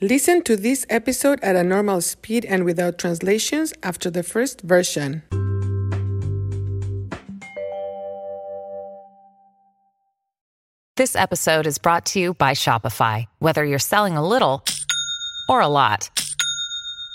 Listen to this episode at a normal speed and without translations after the first version. This episode is brought to you by Shopify. Whether you're selling a little or a lot,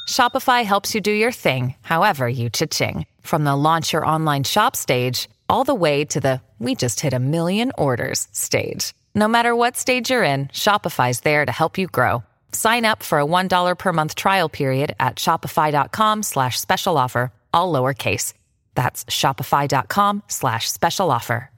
Shopify helps you do your thing, however you cha-ching. From the launch your online shop stage, all the way to the we just hit a million orders stage. No matter what stage you're in, Shopify's there to help you grow. Sign up for a $1 per month trial period at shopify.com slash special offer, all lowercase. That's shopify.com slash special offer.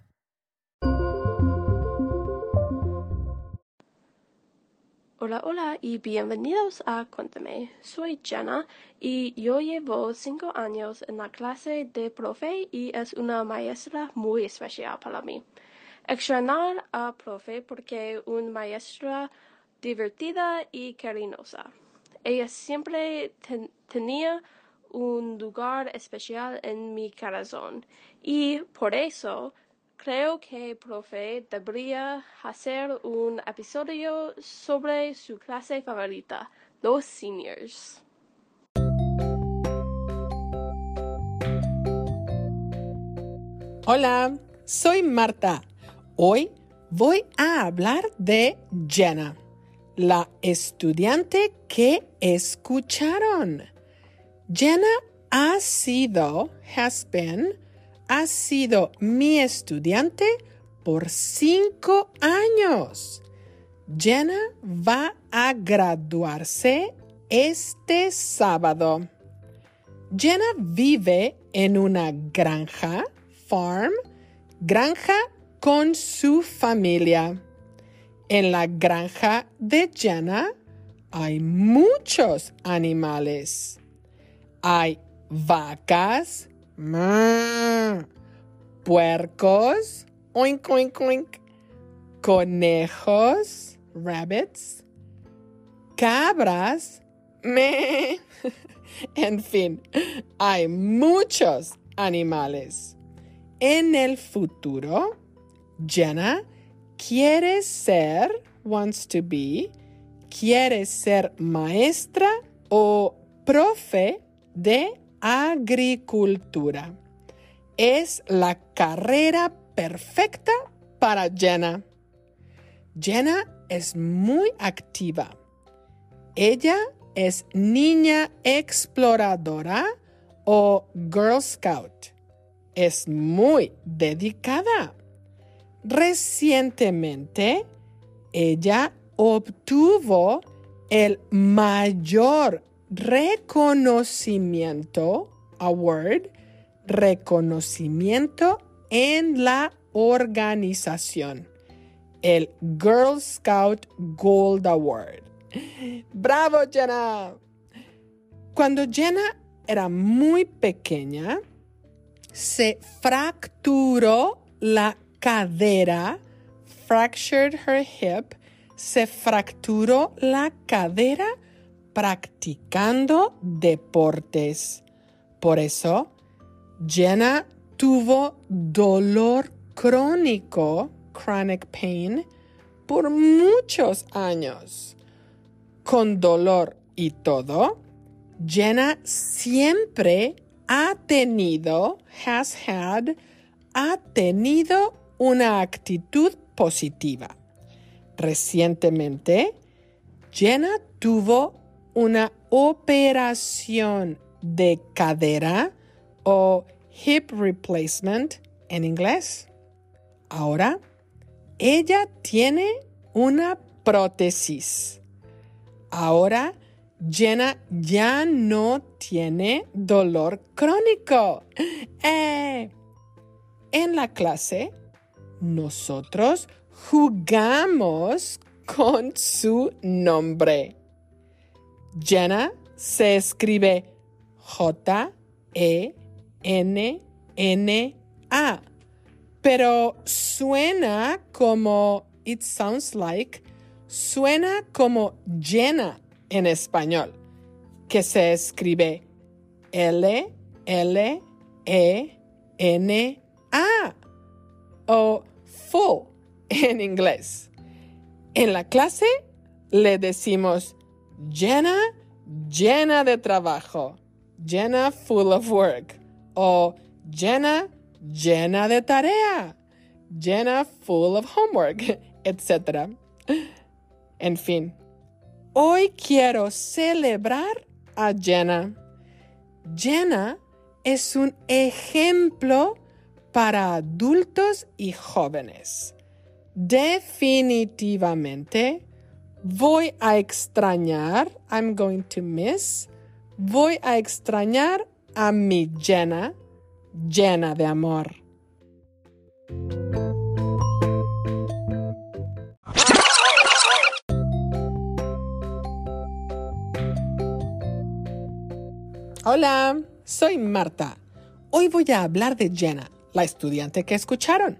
Hola, hola y bienvenidos a Cuéntame. Soy Jenna y yo llevo cinco años en la clase de profe y es una maestra muy especial para mí. Extrañar a profe porque una maestra divertida y cariñosa. Ella siempre tenía un lugar especial en mi corazón y por eso Creo que profe debería hacer un episodio sobre su clase favorita, los seniors. Hola, soy Marta. Hoy voy a hablar de Jenna, la estudiante que escucharon. Jenna ha sido, has been, ha sido mi estudiante por cinco años. Jenna va a graduarse este sábado. Jenna vive en una granja, farm, granja con su familia. En la granja de Jenna hay muchos animales. Hay vacas, puercos, oink, oink, oink, conejos, rabbits, cabras, me. en fin, hay muchos animales. En el futuro, Jenna quiere ser, wants to be, quiere ser maestra o profe de agricultura. Es la carrera perfecta para Jenna. Jenna es muy activa. Ella es niña exploradora o Girl Scout. Es muy dedicada. Recientemente, ella obtuvo el mayor reconocimiento, award, reconocimiento en la organización, el Girl Scout Gold Award. ¡Bravo, Jenna! Cuando Jenna era muy pequeña, se fracturó la cadera, fractured her hip, se fracturó la cadera practicando deportes. Por eso, Jenna tuvo dolor crónico, chronic pain, por muchos años. Con dolor y todo, Jenna siempre ha tenido, has had, ha tenido una actitud positiva. Recientemente, Jenna tuvo una operación de cadera o hip replacement en inglés. Ahora, ella tiene una prótesis. Ahora, Jenna ya no tiene dolor crónico. Eh, en la clase, nosotros jugamos con su nombre. Jenna se escribe J-E-N-N-A, pero suena como, it sounds like, suena como Jenna en español, que se escribe L-L-E-N-A o full en inglés. En la clase le decimos Jenna, llena de trabajo. Jenna, full of work. O Jenna, llena de tarea. Jenna, full of homework, etc. En fin, hoy quiero celebrar a Jenna. Jenna es un ejemplo para adultos y jóvenes. Definitivamente voy a extrañar, I'm going to miss, voy a extrañar a mi Jenna, llena de amor. Hola, soy Marta. Hoy voy a hablar de Jenna, la estudiante que escucharon.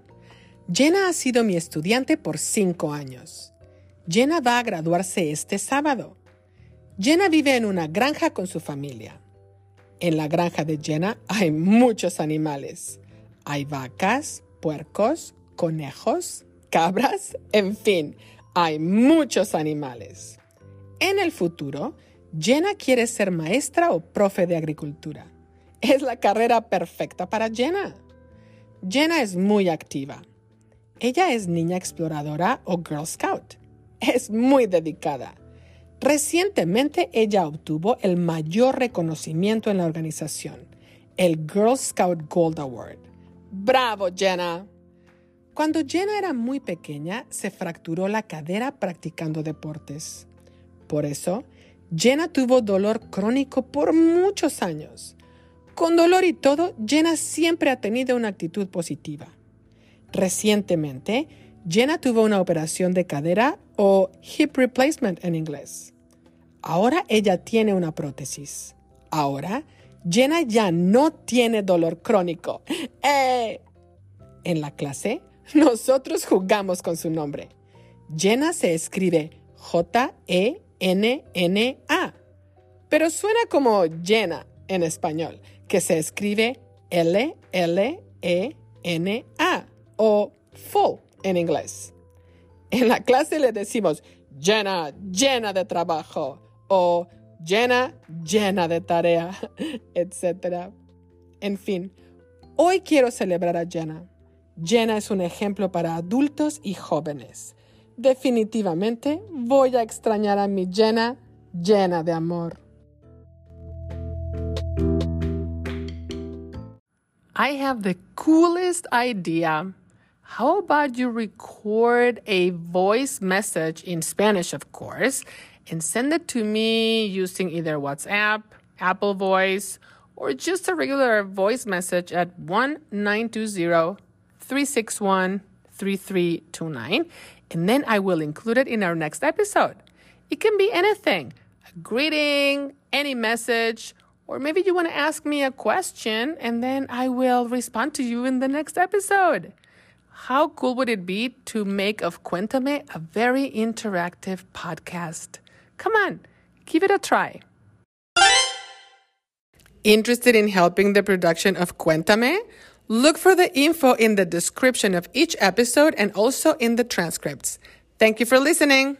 Jenna ha sido mi estudiante por cinco años. Jenna va a graduarse este sábado. Jenna vive en una granja con su familia. En la granja de Jenna hay muchos animales. Hay vacas, puercos, conejos, cabras, en fin, hay muchos animales. En el futuro, Jenna quiere ser maestra o profe de agricultura. Es la carrera perfecta para Jenna. Jenna es muy activa. Ella es niña exploradora o Girl Scout. Es muy dedicada. Recientemente ella obtuvo el mayor reconocimiento en la organización, el Girl Scout Gold Award. ¡Bravo, Jenna! Cuando Jenna era muy pequeña, se fracturó la cadera practicando deportes. Por eso, Jenna tuvo dolor crónico por muchos años. Con dolor y todo, Jenna siempre ha tenido una actitud positiva. Recientemente, Jenna tuvo una operación de cadera o hip replacement en inglés. Ahora ella tiene una prótesis. Ahora, Jenna ya no tiene dolor crónico. ¡Eh! En la clase, nosotros jugamos con su nombre. Jenna se escribe J-E N-N-A. Pero suena como llena en español, que se escribe L-L-E-N-A o full en inglés. En la clase le decimos llena, llena de trabajo o llena, llena de tarea, etc. En fin, hoy quiero celebrar a Jenna. Jenna es un ejemplo para adultos y jóvenes. Definitivamente voy a extrañar a mi Jenna llena de amor. I have the coolest idea. How about you record a voice message in Spanish, of course, and send it to me using either WhatsApp, Apple Voice, or just a regular voice message at 1 361 3329 and then I will include it in our next episode. It can be anything a greeting, any message, or maybe you want to ask me a question and then I will respond to you in the next episode. How cool would it be to make of Cuéntame a very interactive podcast? Come on, give it a try. Interested in helping the production of Cuéntame? Look for the info in the description of each episode and also in the transcripts. Thank you for listening.